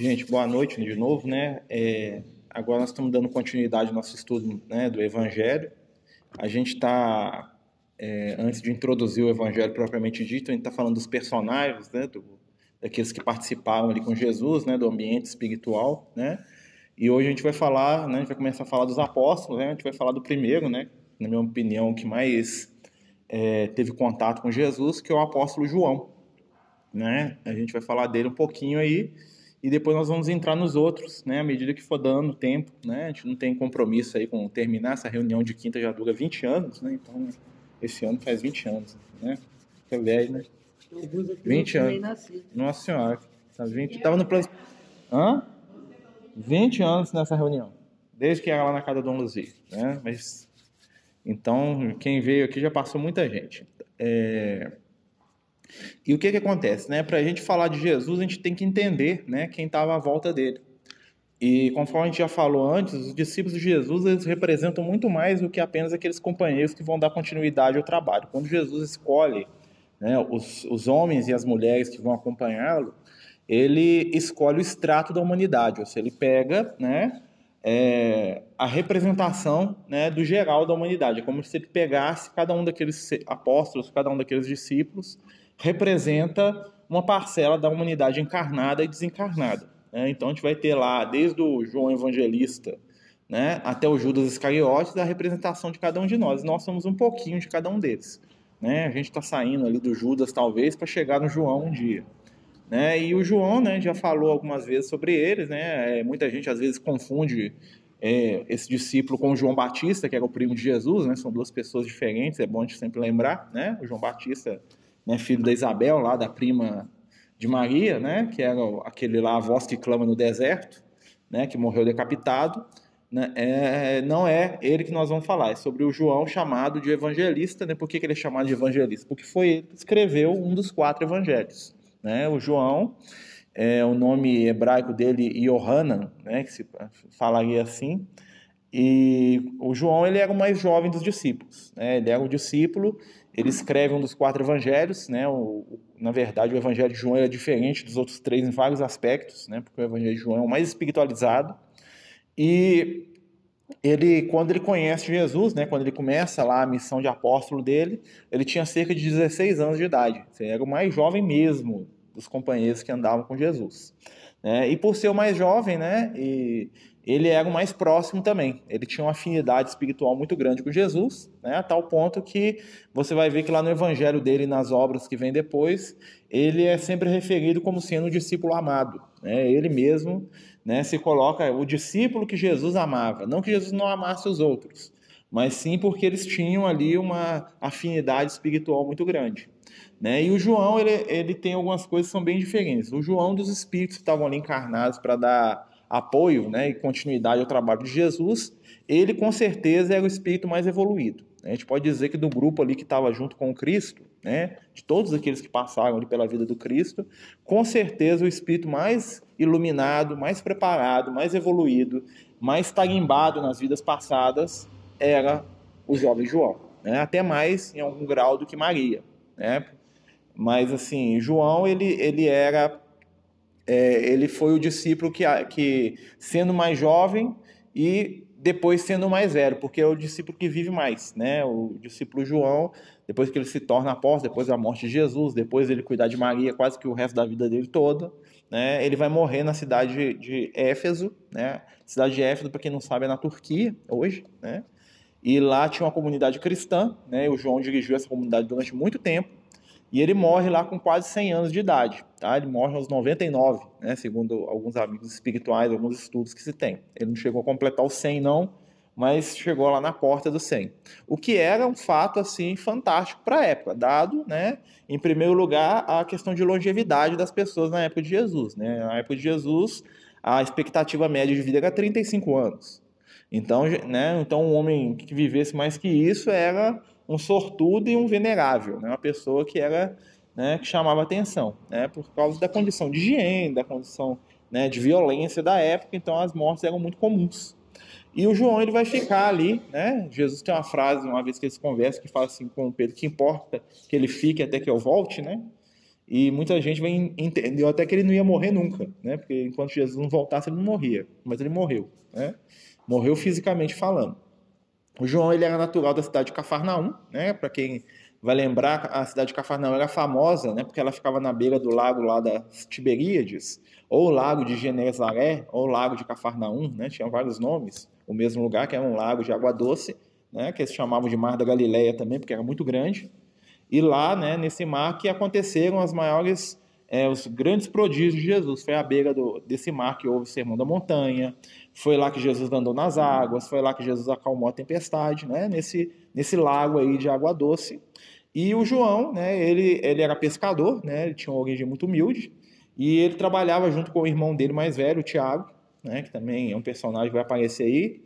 Gente, boa noite de novo, né? É, agora nós estamos dando continuidade ao nosso estudo né, do Evangelho. A gente está, é, antes de introduzir o Evangelho propriamente dito, a gente está falando dos personagens, né? Do, daqueles que participaram ali com Jesus, né? Do ambiente espiritual, né? E hoje a gente vai falar, né? A gente vai começar a falar dos apóstolos, né? A gente vai falar do primeiro, né? Na minha opinião, que mais é, teve contato com Jesus, que é o apóstolo João, né? A gente vai falar dele um pouquinho aí e depois nós vamos entrar nos outros, né, à medida que for dando tempo, né, a gente não tem compromisso aí com terminar essa reunião de quinta já dura 20 anos, né, então esse ano faz 20 anos, né, que é velho, né, 20 anos, nossa senhora, tá 20, tava no plano, hã? 20 anos nessa reunião, desde que era lá na casa do Dom Luzia, né, mas, então, quem veio aqui já passou muita gente, é... E o que, que acontece? Né? Para a gente falar de Jesus, a gente tem que entender né, quem estava à volta dele. E conforme a gente já falou antes, os discípulos de Jesus eles representam muito mais do que apenas aqueles companheiros que vão dar continuidade ao trabalho. Quando Jesus escolhe né, os, os homens e as mulheres que vão acompanhá-lo, ele escolhe o extrato da humanidade, ou seja, ele pega né, é, a representação né, do geral da humanidade. É como se ele pegasse cada um daqueles apóstolos, cada um daqueles discípulos representa uma parcela da humanidade encarnada e desencarnada. Né? Então a gente vai ter lá, desde o João Evangelista né, até o Judas Iscariotes, a representação de cada um de nós. Nós somos um pouquinho de cada um deles. Né? A gente está saindo ali do Judas, talvez, para chegar no João um dia. Né? E o João né, já falou algumas vezes sobre eles. Né? É, muita gente às vezes confunde é, esse discípulo com o João Batista, que era o primo de Jesus. Né? São duas pessoas diferentes, é bom a gente sempre lembrar. Né? O João Batista né, filho da Isabel, lá da prima de Maria, né, que era aquele lá, a voz que clama no deserto, né, que morreu decapitado, né, é, não é ele que nós vamos falar, é sobre o João chamado de evangelista. Né, por que, que ele é chamado de evangelista? Porque foi ele que escreveu um dos quatro evangelhos. Né, o João, é, o nome hebraico dele, Yohanan, né, que se falaria assim, e o João ele era o mais jovem dos discípulos. Né, ele era o discípulo ele escreve um dos quatro evangelhos, né? O, na verdade, o evangelho de João é diferente dos outros três em vários aspectos, né? Porque o evangelho de João é o mais espiritualizado. E ele, quando ele conhece Jesus, né? Quando ele começa lá a missão de apóstolo dele, ele tinha cerca de 16 anos de idade. Ele era o mais jovem mesmo dos companheiros que andavam com Jesus. Né? E por ser o mais jovem, né? E ele era o mais próximo também. Ele tinha uma afinidade espiritual muito grande com Jesus, né, a tal ponto que você vai ver que lá no evangelho dele, nas obras que vem depois, ele é sempre referido como sendo o discípulo amado. Né? Ele mesmo né, se coloca o discípulo que Jesus amava. Não que Jesus não amasse os outros, mas sim porque eles tinham ali uma afinidade espiritual muito grande. Né? E o João, ele, ele tem algumas coisas que são bem diferentes. O João dos espíritos que estavam ali encarnados para dar apoio né, e continuidade ao trabalho de Jesus, ele com certeza era o espírito mais evoluído. A gente pode dizer que do grupo ali que estava junto com o Cristo, né, de todos aqueles que passaram ali pela vida do Cristo, com certeza o espírito mais iluminado, mais preparado, mais evoluído, mais tarimbado nas vidas passadas era o jovem João, né, até mais em algum grau do que Maria, né? Mas assim, João ele, ele era é, ele foi o discípulo que, que, sendo mais jovem e depois sendo mais velho, porque é o discípulo que vive mais, né? O discípulo João, depois que ele se torna apóstolo, depois da morte de Jesus, depois ele cuidar de Maria quase que o resto da vida dele toda, né? Ele vai morrer na cidade de, Éfeso, né? Cidade de Éfeso, para quem não sabe, é na Turquia hoje, né? E lá tinha uma comunidade cristã, né? O João dirigiu essa comunidade durante muito tempo. E ele morre lá com quase 100 anos de idade, tá? Ele morre aos 99, né? Segundo alguns amigos espirituais, alguns estudos que se tem. Ele não chegou a completar os 100 não, mas chegou lá na porta dos 100. O que era um fato assim fantástico para a época, dado, né, em primeiro lugar, a questão de longevidade das pessoas na época de Jesus, né? Na época de Jesus, a expectativa média de vida era 35 anos. Então, né, então um homem que vivesse mais que isso era um sortudo e um venerável, né? uma pessoa que era né, que chamava atenção, né, por causa da condição de higiene, da condição né, de violência da época, então as mortes eram muito comuns. E o João ele vai ficar ali, né? Jesus tem uma frase uma vez que eles conversam que fala assim com Pedro que importa que ele fique até que eu volte, né? E muita gente vem, entendeu até que ele não ia morrer nunca, né? Porque enquanto Jesus não voltasse, ele não morria. Mas ele morreu, né? Morreu fisicamente falando. O João ele era natural da cidade de Cafarnaum, né? Para quem vai lembrar, a cidade de Cafarnaum era famosa, né? Porque ela ficava na beira do lago lá das Tiberíades, ou lago de Genezaré, ou lago de Cafarnaum, né? Tinha vários nomes. O mesmo lugar que era um lago de água doce, né? Que eles chamavam de Mar da Galileia também, porque era muito grande. E lá, né? Nesse mar que aconteceram as maiores é, os grandes prodígios de Jesus. Foi à beira do, desse mar que houve o Sermão da Montanha, foi lá que Jesus andou nas águas, foi lá que Jesus acalmou a tempestade, né? nesse, nesse lago aí de água doce. E o João, né, ele, ele era pescador, né, ele tinha uma origem muito humilde, e ele trabalhava junto com o irmão dele mais velho, o Tiago, né, que também é um personagem que vai aparecer aí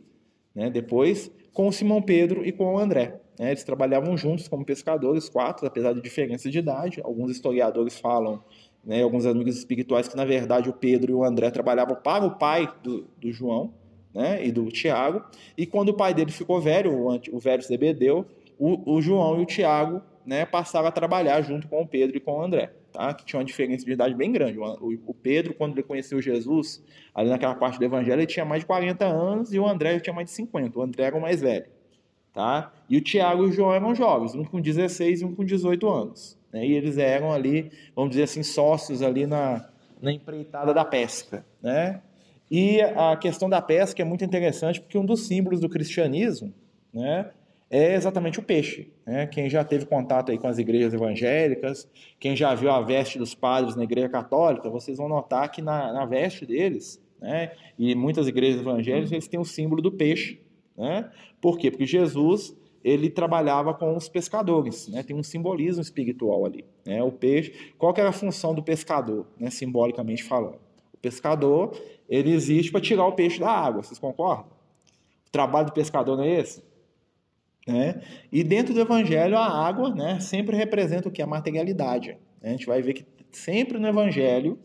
né, depois, com o Simão Pedro e com o André. Né, eles trabalhavam juntos como pescadores, quatro, apesar de diferença de idade. Alguns historiadores falam né, alguns amigos espirituais que, na verdade, o Pedro e o André trabalhavam para o pai do, do João né, e do Tiago, e quando o pai dele ficou velho, o, o velho Zebedeu, o, o João e o Tiago né, passaram a trabalhar junto com o Pedro e com o André, tá? que tinha uma diferença de idade bem grande. O, o Pedro, quando ele conheceu Jesus, ali naquela parte do Evangelho, ele tinha mais de 40 anos e o André tinha mais de 50. O André era o mais velho. Tá? E o Tiago e o João eram jovens, um com 16 e um com 18 anos. Né? E eles eram ali, vamos dizer assim, sócios ali na, na empreitada da pesca. Né? E a questão da pesca é muito interessante porque um dos símbolos do cristianismo né, é exatamente o peixe. Né? Quem já teve contato aí com as igrejas evangélicas, quem já viu a veste dos padres na igreja católica, vocês vão notar que na, na veste deles, né, e muitas igrejas evangélicas, eles têm o símbolo do peixe. Né? Por quê? Porque Jesus ele trabalhava com os pescadores, né? Tem um simbolismo espiritual ali, né? O peixe, qual que era a função do pescador, né? Simbolicamente falando, o pescador ele existe para tirar o peixe da água, vocês concordam? O trabalho do pescador não é esse, né? E dentro do Evangelho a água, né? Sempre representa o que a materialidade. Né? A gente vai ver que sempre no Evangelho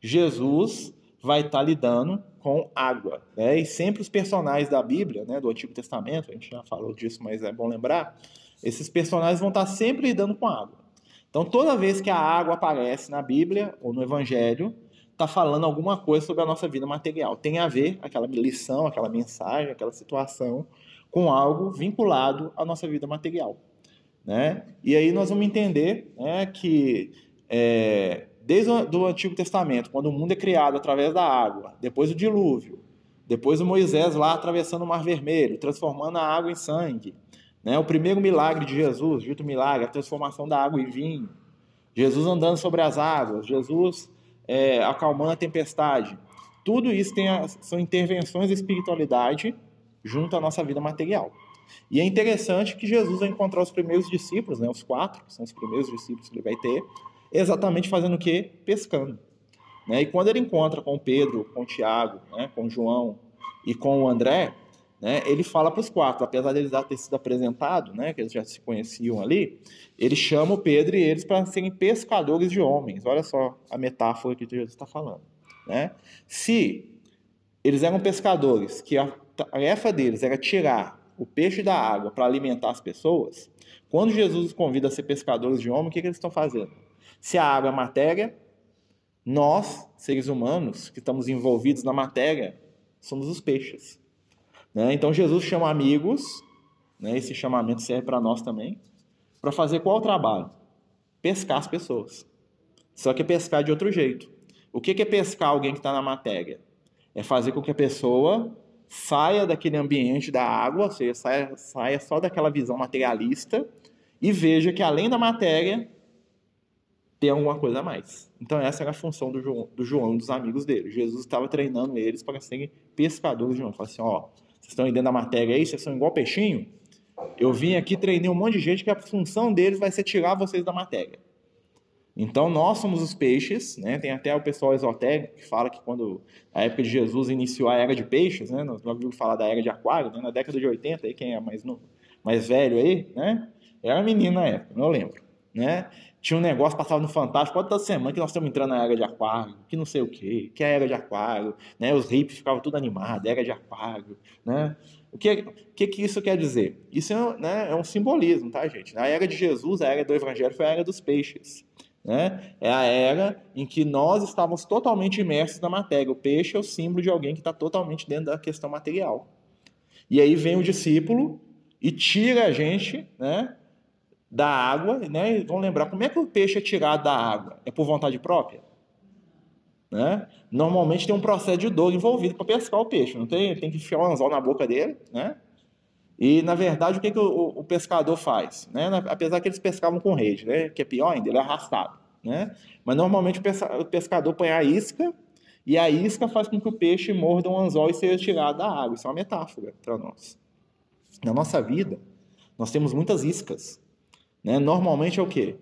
Jesus vai estar lidando com água. Né? E sempre os personagens da Bíblia, né, do Antigo Testamento, a gente já falou disso, mas é bom lembrar, esses personagens vão estar sempre lidando com água. Então, toda vez que a água aparece na Bíblia ou no Evangelho, está falando alguma coisa sobre a nossa vida material. Tem a ver aquela lição, aquela mensagem, aquela situação com algo vinculado à nossa vida material. Né? E aí nós vamos entender né, que é, desde o Antigo Testamento, quando o mundo é criado através da água, depois o dilúvio, depois o Moisés lá atravessando o Mar Vermelho, transformando a água em sangue, né? o primeiro milagre de Jesus, dito milagre, a transformação da água em vinho, Jesus andando sobre as águas, Jesus é, acalmando a tempestade. Tudo isso tem a, são intervenções da espiritualidade junto à nossa vida material. E é interessante que Jesus vai encontrar os primeiros discípulos, né, os quatro, que são os primeiros discípulos que ele vai ter, exatamente fazendo o quê? Pescando. Né? E quando ele encontra com Pedro, com Tiago, né? com João e com o André, né? ele fala para os quatro, apesar deles já ter sido apresentado, né? que eles já se conheciam ali, ele chama o Pedro e eles para serem pescadores de homens. Olha só a metáfora que Jesus está falando. Né? Se eles eram pescadores, que a tarefa deles era tirar o peixe da água para alimentar as pessoas, quando Jesus os convida a ser pescadores de homens, o que, que eles estão fazendo? Se a água é matéria, nós, seres humanos, que estamos envolvidos na matéria, somos os peixes. Né? Então Jesus chama amigos, né? esse chamamento serve para nós também, para fazer qual trabalho? Pescar as pessoas. Só que é pescar de outro jeito. O que é pescar alguém que está na matéria? É fazer com que a pessoa saia daquele ambiente da água, ou seja, saia, saia só daquela visão materialista e veja que além da matéria ter alguma coisa a mais. Então essa era a função do João, do João dos amigos dele. Jesus estava treinando eles para serem pescadores de João. Falou assim, ó, vocês estão aí dentro da matéria aí, vocês são igual peixinho. Eu vim aqui, treinei um monte de gente que a função deles vai ser tirar vocês da matéria. Então nós somos os peixes, né? Tem até o pessoal esotérico que fala que quando a época de Jesus iniciou a era de peixes, né? Nós vamos falar da era de aquário, né? na década de 80, aí quem é mais novo, mais velho aí, né? Era menino na época, não lembro, né? Tinha um negócio, passava no Fantástico, toda semana que nós estamos entrando na era de aquário, que não sei o quê, que é a era de aquário, né? Os hippies ficavam tudo animados, era de aquário, né? O que, que, que isso quer dizer? Isso é, né, é um simbolismo, tá, gente? A era de Jesus, a era do Evangelho, foi a era dos peixes. Né? É a era em que nós estávamos totalmente imersos na matéria. O peixe é o símbolo de alguém que está totalmente dentro da questão material. E aí vem o discípulo e tira a gente né, da água. Né? Vamos lembrar, como é que o peixe é tirado da água? É por vontade própria? Né? Normalmente tem um processo de dor envolvido para pescar o peixe. Não tem, tem que enfiar um anzol na boca dele, né? E, na verdade, o que, que o, o pescador faz? Né? Apesar que eles pescavam com rede, né? que é pior ainda, ele é arrastado. Né? Mas, normalmente, o pescador põe a isca e a isca faz com que o peixe morda um anzol e seja tirado da água. Isso é uma metáfora para nós. Na nossa vida, nós temos muitas iscas. Né? Normalmente é o quê?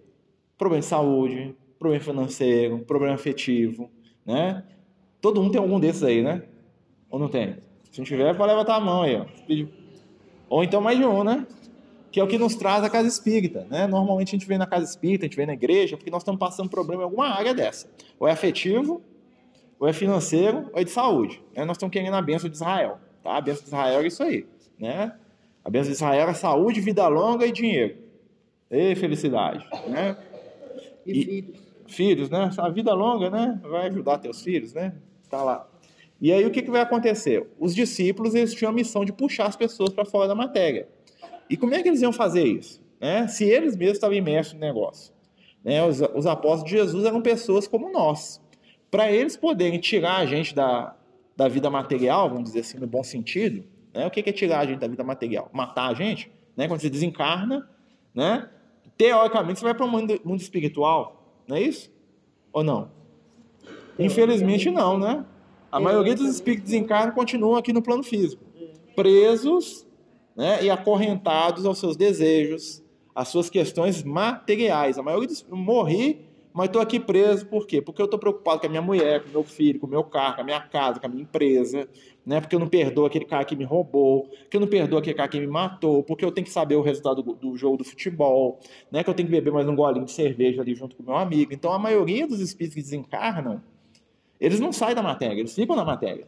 Problema de saúde, problema financeiro, problema afetivo. Né? Todo mundo tem algum desses aí, né? Ou não tem? Se não tiver, pode levantar a mão aí. Ó. Ou então mais de um, né? Que é o que nos traz a casa espírita, né? Normalmente a gente vem na casa espírita, a gente vem na igreja, porque nós estamos passando problema em alguma área dessa. Ou é afetivo, ou é financeiro, ou é de saúde. Né? Nós estamos querendo a bênção de Israel, tá? A bênção de Israel é isso aí, né? A bênção de Israel é saúde, vida longa e dinheiro. E felicidade, né? E, e filhos. Filhos, né? A vida longa, né? Vai ajudar teus filhos, né? Tá lá. E aí o que, que vai acontecer? Os discípulos eles tinham a missão de puxar as pessoas para fora da matéria. E como é que eles iam fazer isso? Né? Se eles mesmos estavam imersos no negócio. Né? Os, os apóstolos de Jesus eram pessoas como nós. Para eles poderem tirar a gente da, da vida material, vamos dizer assim, no bom sentido, né? o que é tirar a gente da vida material? Matar a gente? Né? Quando você desencarna, né? Teoricamente você vai para o mundo, mundo espiritual, não é isso? Ou não? Infelizmente não, né? A maioria dos espíritos desencarnam continuam aqui no plano físico, presos né, e acorrentados aos seus desejos, às suas questões materiais. A maioria dos morri, mas estou aqui preso por quê? Porque eu estou preocupado com a minha mulher, com o meu filho, com o meu carro, com a minha casa, com a minha empresa, né? Porque eu não perdoo aquele cara que me roubou, que eu não perdoo aquele cara que me matou, porque eu tenho que saber o resultado do, do jogo do futebol, né? Que eu tenho que beber mais um golinho de cerveja ali junto com o meu amigo. Então a maioria dos espíritos que desencarnam eles não saem da matéria, eles ficam na matéria.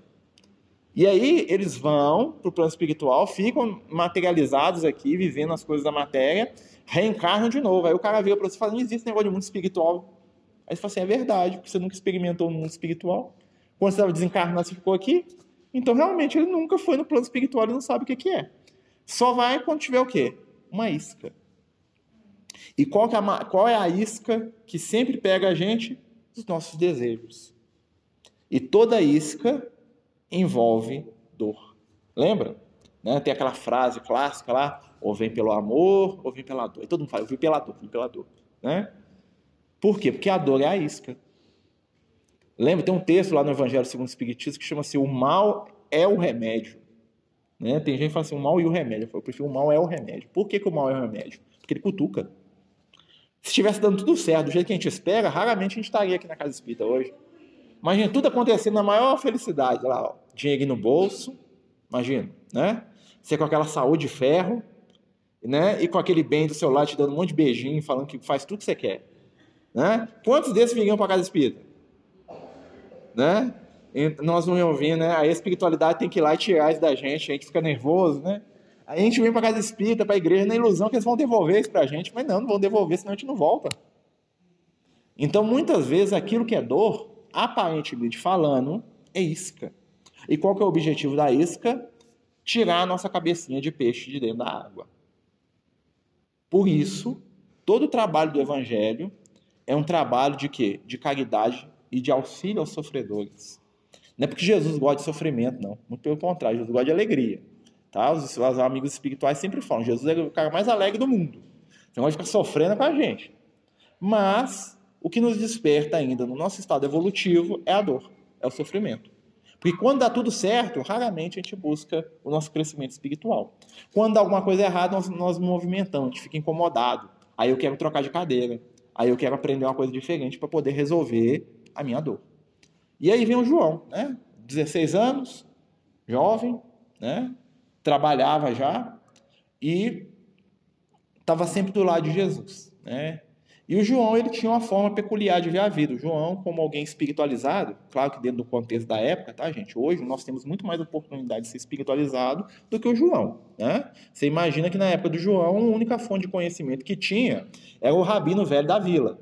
E aí eles vão para o plano espiritual, ficam materializados aqui, vivendo as coisas da matéria, reencarnam de novo. Aí o cara vira para você e fala, não existe negócio de mundo espiritual. Aí você fala assim, é verdade, porque você nunca experimentou no mundo espiritual. Quando você estava desencarnado, você ficou aqui. Então, realmente, ele nunca foi no plano espiritual, ele não sabe o que, que é. Só vai quando tiver o quê? Uma isca. E qual, é a, qual é a isca que sempre pega a gente? Os nossos desejos. E toda isca envolve dor. Lembra? Né? Tem aquela frase clássica lá, ou vem pelo amor, ou vem pela dor. E todo mundo fala, eu vim pela dor, vim pela dor. Né? Por quê? Porque a dor é a isca. Lembra? Tem um texto lá no Evangelho segundo o Espiritismo que chama assim, o mal é o remédio. Né? Tem gente que fala assim, o mal e o remédio. Eu, prefiro o mal é o remédio. Por que, que o mal é o remédio? Porque ele cutuca. Se estivesse dando tudo certo, do jeito que a gente espera, raramente a gente estaria aqui na Casa Espírita hoje. Imagina tudo acontecendo na maior felicidade lá, ó. dinheiro no bolso, imagina, né? Você com aquela saúde de ferro, né? E com aquele bem do seu lado te dando um monte de beijinho, falando que faz tudo que você quer, né? Quantos desses viriam para casa espírita? Né? Nós não íamos vir, né? A espiritualidade tem que ir lá e tirar isso da gente, a gente fica nervoso, né? A gente vem para casa espírita, para a igreja, na ilusão que eles vão devolver isso para a gente, mas não, não vão devolver, senão a gente não volta. Então, muitas vezes, aquilo que é dor, aparentemente falando, é isca. E qual que é o objetivo da isca? Tirar a nossa cabecinha de peixe de dentro da água. Por isso, todo o trabalho do evangelho é um trabalho de quê? De caridade e de auxílio aos sofredores. Não é porque Jesus gosta de sofrimento, não. Muito pelo contrário, Jesus gosta de alegria. Tá? Os, os amigos espirituais sempre falam, Jesus é o cara mais alegre do mundo. Você não pode ficar sofrendo com a gente. Mas o que nos desperta ainda no nosso estado evolutivo é a dor, é o sofrimento. Porque quando dá tudo certo, raramente a gente busca o nosso crescimento espiritual. Quando dá alguma coisa errada, nós, nós movimentamos, a gente fica incomodado. Aí eu quero trocar de cadeira. Aí eu quero aprender uma coisa diferente para poder resolver a minha dor. E aí vem o João, né? 16 anos, jovem, né? Trabalhava já e estava sempre do lado de Jesus, né? E o João ele tinha uma forma peculiar de ver a vida. O João, como alguém espiritualizado, claro que dentro do contexto da época, tá, gente? Hoje nós temos muito mais oportunidade de ser espiritualizado do que o João, né? Você imagina que na época do João, a única fonte de conhecimento que tinha era o rabino velho da vila,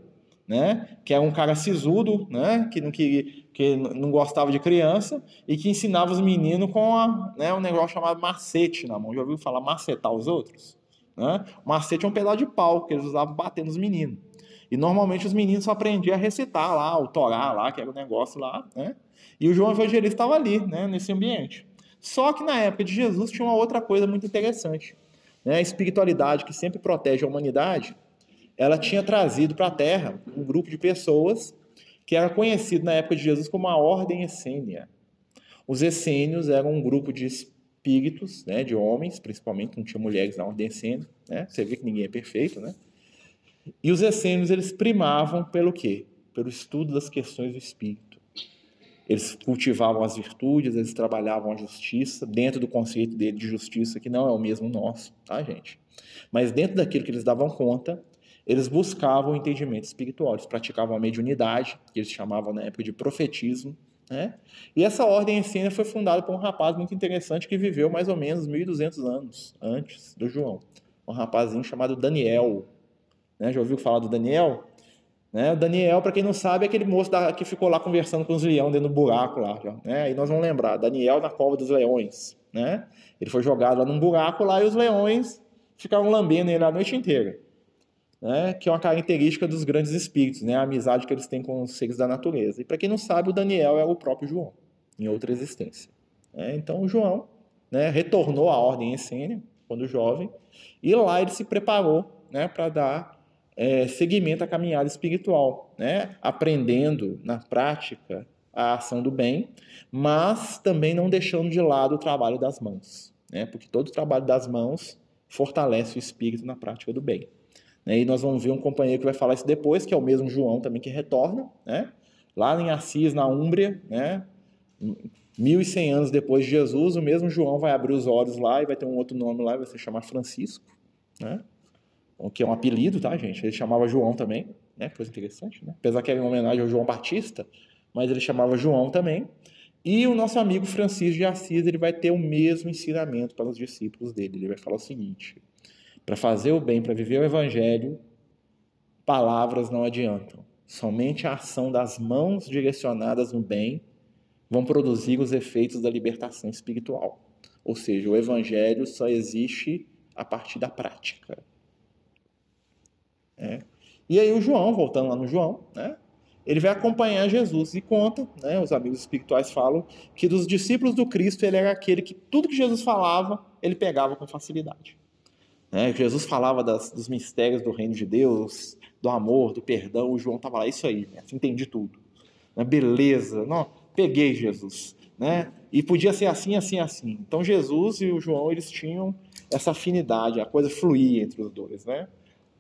né? Que era um cara sisudo, né? Que não queria, que não gostava de criança e que ensinava os meninos com a, né, um negócio chamado macete na mão. Já ouviu falar macetar os outros? Né? O macete é um pedaço de pau que eles usavam bater nos meninos. E normalmente os meninos só aprendiam a recitar lá, o Torá lá, que era o negócio lá, né? E o João Evangelista estava ali, né, nesse ambiente. Só que na época de Jesus tinha uma outra coisa muito interessante. Né? A espiritualidade que sempre protege a humanidade, ela tinha trazido para a Terra um grupo de pessoas que era conhecido na época de Jesus como a Ordem Essênia. Os essênios eram um grupo de espíritos, né, de homens, principalmente, não tinha mulheres na Ordem Essênia, né? Você vê que ninguém é perfeito, né? E os essênios, eles primavam pelo quê? Pelo estudo das questões do espírito. Eles cultivavam as virtudes, eles trabalhavam a justiça, dentro do conceito dele de justiça, que não é o mesmo nosso, tá, gente? Mas dentro daquilo que eles davam conta, eles buscavam o entendimento espiritual, eles praticavam a mediunidade, que eles chamavam na época de profetismo, né? E essa ordem essênia foi fundada por um rapaz muito interessante que viveu mais ou menos 1.200 anos antes do João. Um rapazinho chamado Daniel. Né? Já ouviu falar do Daniel? Né? O Daniel, para quem não sabe, é aquele moço da, que ficou lá conversando com os leões dentro do buraco lá. Né? Aí nós vamos lembrar, Daniel na cova dos leões. Né? Ele foi jogado lá num buraco lá e os leões ficaram lambendo ele a noite inteira né, que é uma característica dos grandes espíritos, né, a amizade que eles têm com os seres da natureza. E para quem não sabe, o Daniel é o próprio João, em outra existência. Né? Então, o João né, retornou à ordem essênia, quando jovem, e lá ele se preparou né, para dar é, seguimento à caminhada espiritual, né, aprendendo na prática a ação do bem, mas também não deixando de lado o trabalho das mãos, né, porque todo o trabalho das mãos fortalece o espírito na prática do bem. Né? E nós vamos ver um companheiro que vai falar isso depois, que é o mesmo João também que retorna, né? lá em Assis, na Úmbria, né? 1100 anos depois de Jesus, o mesmo João vai abrir os olhos lá e vai ter um outro nome lá, vai se chamar Francisco, né? Que é um apelido, tá, gente? Ele chamava João também, né? Coisa interessante, né? Apesar que era em homenagem ao João Batista, mas ele chamava João também. E o nosso amigo Francisco de Assis, ele vai ter o mesmo ensinamento para os discípulos dele. Ele vai falar o seguinte: para fazer o bem, para viver o evangelho, palavras não adiantam. Somente a ação das mãos direcionadas no bem vão produzir os efeitos da libertação espiritual. Ou seja, o evangelho só existe a partir da prática. É. E aí o João, voltando lá no João, né, ele vai acompanhar Jesus e conta, né, os amigos espirituais falam, que dos discípulos do Cristo ele era aquele que tudo que Jesus falava, ele pegava com facilidade. Né? Jesus falava das, dos mistérios do reino de Deus, do amor, do perdão. O João estava lá, isso aí, né? entendi tudo. Né? Beleza, não, peguei Jesus. Né? E podia ser assim, assim, assim. Então Jesus e o João eles tinham essa afinidade, a coisa fluía entre os dois, né?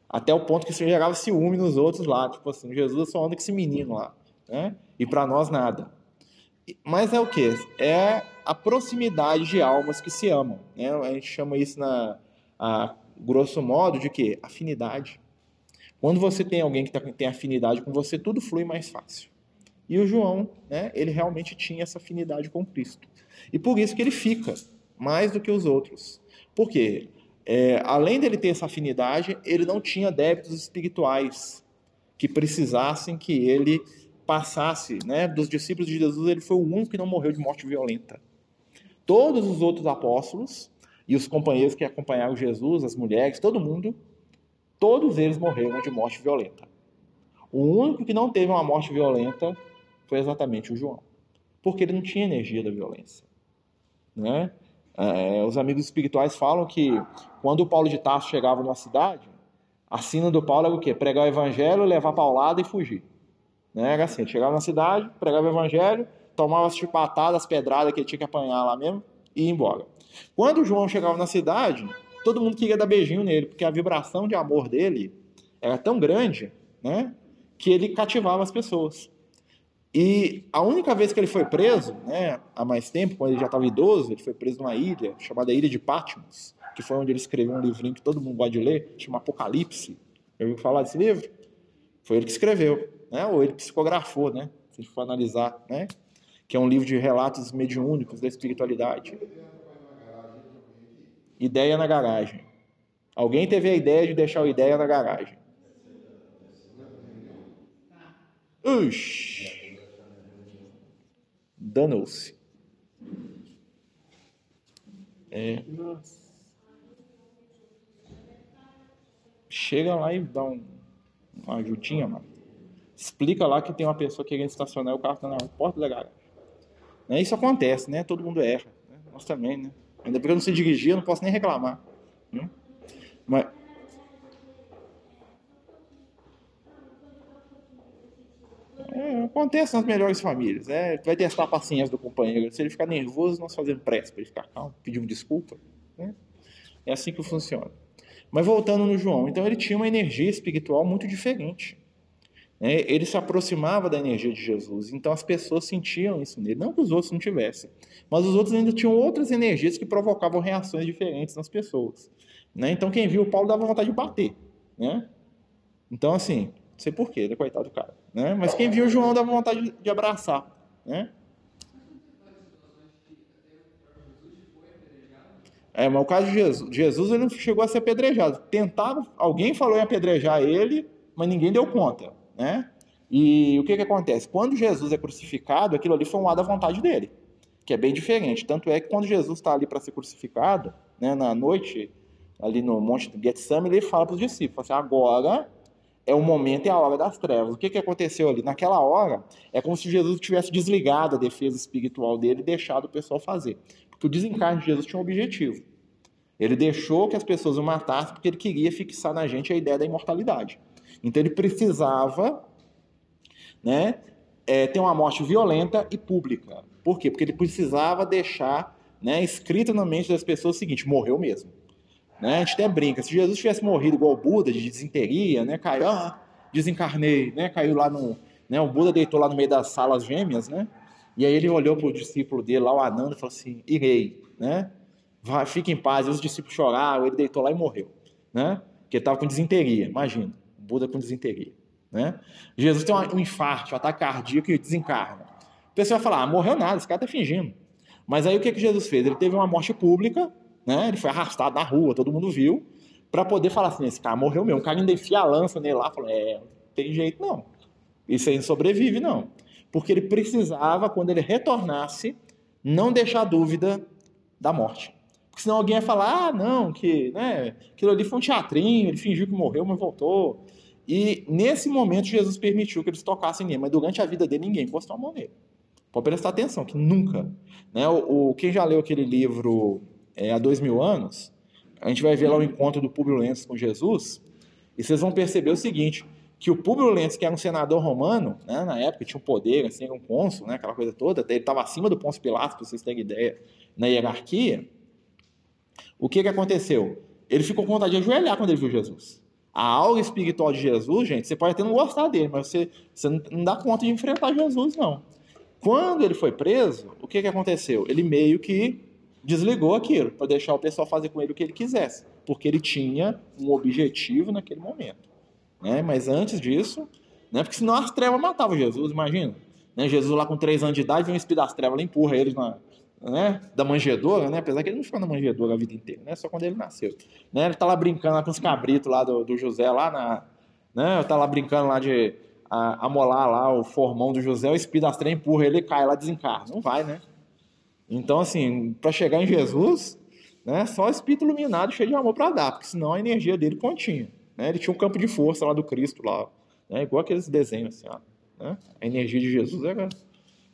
Até o ponto que você gerava ciúme nos outros lá, tipo assim, Jesus só anda com esse menino lá, né? E para nós nada. Mas é o que? É a proximidade de almas que se amam, né? A gente chama isso na a grosso modo, de que? Afinidade. Quando você tem alguém que tá, tem afinidade com você, tudo flui mais fácil. E o João, né, ele realmente tinha essa afinidade com Cristo. E por isso que ele fica mais do que os outros. Por quê? É, além dele ter essa afinidade, ele não tinha débitos espirituais que precisassem que ele passasse. Né? Dos discípulos de Jesus, ele foi o único que não morreu de morte violenta. Todos os outros apóstolos e os companheiros que acompanharam Jesus, as mulheres, todo mundo, todos eles morreram de morte violenta. O único que não teve uma morte violenta foi exatamente o João, porque ele não tinha energia da violência. Né? É, os amigos espirituais falam que quando o Paulo de Tarso chegava numa cidade, a sina do Paulo era o quê? Pregar o evangelho, levar paulada e fugir. Né? Era assim, chegava na cidade, pregava o evangelho, tomava as chipatadas, as pedradas que ele tinha que apanhar lá mesmo e ia embora. Quando o João chegava na cidade, todo mundo queria dar beijinho nele, porque a vibração de amor dele era tão grande, né, que ele cativava as pessoas. E a única vez que ele foi preso, né, há mais tempo, quando ele já estava idoso, ele foi preso numa ilha chamada Ilha de Patmos, que foi onde ele escreveu um livrinho que todo mundo gosta de ler, chama Apocalipse. Eu ouviu falar desse livro? Foi ele que escreveu, né? Ou ele psicografou, né? Se a gente for analisar, né? Que é um livro de relatos mediúnicos da espiritualidade. Ideia na garagem. Alguém teve a ideia de deixar o ideia na garagem. Ush. Danou-se. É. Chega lá e dá um, uma ajudinha, mano. Explica lá que tem uma pessoa querendo estacionar o carro tá na porta da garagem. Né? Isso acontece, né? Todo mundo erra. Né? Nós também, né? Ainda porque eu não sei dirigir, eu não posso nem reclamar. Né? Mas. Acontece nas melhores famílias. É, vai testar a paciência do companheiro. Se ele ficar nervoso, nós fazemos pressa para ele ficar calmo, pedimos desculpa. Né? É assim que funciona. Mas voltando no João, então ele tinha uma energia espiritual muito diferente. Né? Ele se aproximava da energia de Jesus, então as pessoas sentiam isso nele. Não que os outros não tivessem, mas os outros ainda tinham outras energias que provocavam reações diferentes nas pessoas. Né? Então quem viu o Paulo dava vontade de bater. Né? Então, assim, não sei porquê, né? coitado do cara. Né? Mas quem viu o João dava vontade de abraçar. Né? É, mas o caso de Jesus, Jesus ele não chegou a ser apedrejado. Tentaram, alguém falou em apedrejar ele, mas ninguém deu conta né? E o que, que acontece? Quando Jesus é crucificado, aquilo ali foi um ar da vontade dele, que é bem diferente. Tanto é que quando Jesus está ali para ser crucificado, né, na noite, ali no monte do Getsemane, ele fala para os discípulos, assim, agora é o momento e a hora das trevas. O que, que aconteceu ali? Naquela hora, é como se Jesus tivesse desligado a defesa espiritual dele e deixado o pessoal fazer. Porque o desencarne de Jesus tinha um objetivo. Ele deixou que as pessoas o matassem porque ele queria fixar na gente a ideia da imortalidade. Então ele precisava né, é, ter uma morte violenta e pública. Por quê? Porque ele precisava deixar né, escrito na mente das pessoas o seguinte: morreu mesmo. Né? A gente até brinca, se Jesus tivesse morrido igual o Buda, de desinteria, né, caiu, ah, desencarnei, né, caiu lá no. Né, o Buda deitou lá no meio das salas gêmeas, né? E aí ele olhou para o discípulo dele lá, o Ananda, e falou assim: irei, né? Vai, fique em paz. E os discípulos choraram, ele deitou lá e morreu, né? Porque estava com desinteria, imagina. Buda com desinteria. Né? Jesus tem um infarto, um ataque cardíaco e desencarna. O pessoal vai falar, ah, morreu nada, esse cara está fingindo. Mas aí o que, que Jesus fez? Ele teve uma morte pública, né? ele foi arrastado na rua, todo mundo viu, para poder falar assim, esse cara morreu mesmo. O cara ainda enfia a lança nele lá, falou, é, não tem jeito não. Isso aí não sobrevive não. Porque ele precisava, quando ele retornasse, não deixar dúvida da morte. Porque senão alguém ia falar, ah, não, que né, aquilo ali foi um teatrinho, ele fingiu que morreu, mas voltou. E nesse momento Jesus permitiu que eles tocassem nele, mas durante a vida dele ninguém encostou a mão nele. Pode prestar atenção, que nunca. Né, o, o quem já leu aquele livro é, há dois mil anos, a gente vai ver lá o encontro do Públio Lentz com Jesus, e vocês vão perceber o seguinte, que o Públio Lentz, que era um senador romano, né, na época tinha um poder, assim, era um cônsul, né, aquela coisa toda, ele estava acima do Pôncio Pilatos, para vocês terem ideia, na hierarquia, o que, que aconteceu? Ele ficou com vontade de ajoelhar quando ele viu Jesus. A aula espiritual de Jesus, gente, você pode até não gostar dele, mas você, você não dá conta de enfrentar Jesus, não. Quando ele foi preso, o que, que aconteceu? Ele meio que desligou aquilo, para deixar o pessoal fazer com ele o que ele quisesse, porque ele tinha um objetivo naquele momento. Né? Mas antes disso, né? porque senão as trevas matavam Jesus, imagina. Né? Jesus lá com três anos de idade, um espírito das trevas, ele empurra eles na, né, da manjedoura, né, apesar que ele não ficou na manjedoura a vida inteira, né, só quando ele nasceu. Né, ele tá lá brincando lá com os cabritos lá do, do José, lá na, né, tá lá brincando lá de amolar lá o formão do José, o espírito das trem empurra ele cai lá, desencarna. Não vai, né? Então, assim, para chegar em Jesus, né, só espírito iluminado cheio de amor para dar, porque senão a energia dele continha. Né? Ele tinha um campo de força lá do Cristo, lá, né, igual aqueles desenhos, assim, ó, né? A energia de Jesus era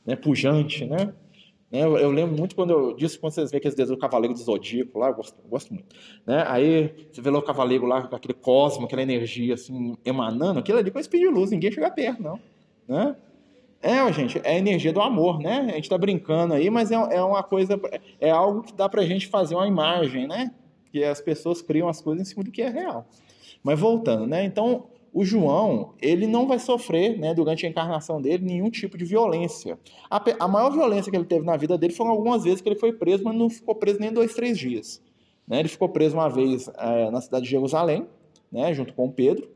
né, pujante, né? Né? Eu, eu, lembro muito quando eu disse, quando vocês veem aqueles desenhos do Cavaleiro do Zodíaco lá, eu gosto, eu gosto muito. Né? Aí você vê lá o Cavaleiro lá com aquele cosmo, aquela energia assim, emanando, aquilo ali com esse de luz, ninguém chega perto, não. Né? É, gente, é a energia do amor, né? A gente está brincando aí, mas é, é uma coisa, é algo que dá para gente fazer uma imagem, né? Que as pessoas criam as coisas em cima do que é real. Mas voltando, né? Então, o João, ele não vai sofrer, né, durante a encarnação dele, nenhum tipo de violência. A, a, maior violência que ele teve na vida dele foram algumas vezes que ele foi preso, mas não ficou preso nem dois, três dias. Né? Ele ficou preso uma vez é, na cidade de Jerusalém, né, junto com Pedro.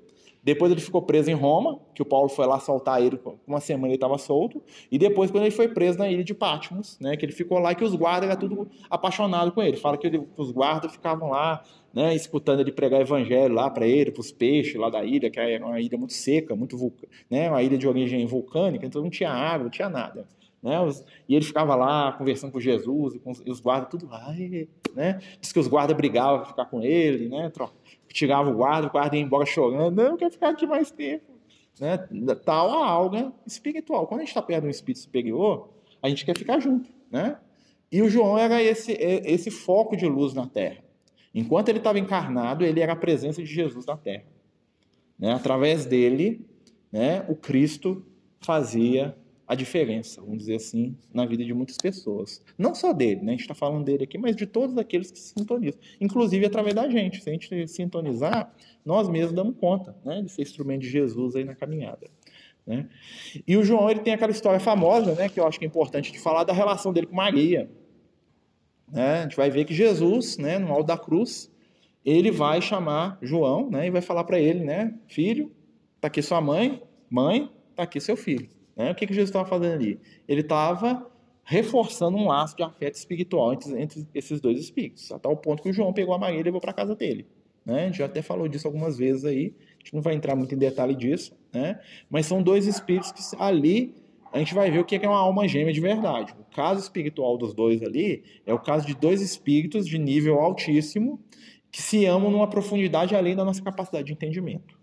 Depois ele ficou preso em Roma, que o Paulo foi lá soltar ele, uma semana ele estava solto, e depois quando ele foi preso na ilha de Patmos, né, que ele ficou lá que os guardas eram tudo apaixonado com ele. Fala que, ele, os guardas ficavam lá, né, escutando ele pregar evangelho lá para ele, para os peixes lá da ilha, que é uma ilha muito seca, muito vulca, né, uma ilha de origem vulcânica, então não tinha água, não tinha nada. Né? E ele ficava lá conversando com Jesus e, com, e os guardas tudo lá, né? Diz que os guardas brigavam para ficar com ele, né? Tirava o guarda, o guarda ia embora chorando, não, eu quero ficar aqui mais tempo. Né? Tal a alga espiritual. Quando a gente está perto de um espírito superior, a gente quer ficar junto, né? E o João era esse, esse foco de luz na Terra. Enquanto ele estava encarnado, ele era a presença de Jesus na Terra. Né? Através dele, né, o Cristo fazia a diferença, vamos dizer assim, na vida de muitas pessoas. Não só dele, né? a gente está falando dele aqui, mas de todos aqueles que se sintonizam, inclusive através da gente. Se a gente sintonizar, nós mesmos damos conta né? de ser instrumento de Jesus aí na caminhada. Né? E o João ele tem aquela história famosa, né, que eu acho que é importante de falar da relação dele com Maria. Né? A gente vai ver que Jesus, né, no alto da cruz, ele vai chamar João né, e vai falar para ele, né, filho, está aqui sua mãe, mãe, está aqui seu filho. Né? O que, que Jesus estava fazendo ali? Ele estava reforçando um laço de afeto espiritual entre, entre, esses dois espíritos, a tal ponto que o João pegou a Maria e levou para casa dele. Né? A gente já até falou disso algumas vezes aí, a gente não vai entrar muito em detalhe disso, né? mas são dois espíritos que ali a gente vai ver o que é uma alma gêmea de verdade. O caso espiritual dos dois ali é o caso de dois espíritos de nível altíssimo que se amam numa profundidade além da nossa capacidade de entendimento.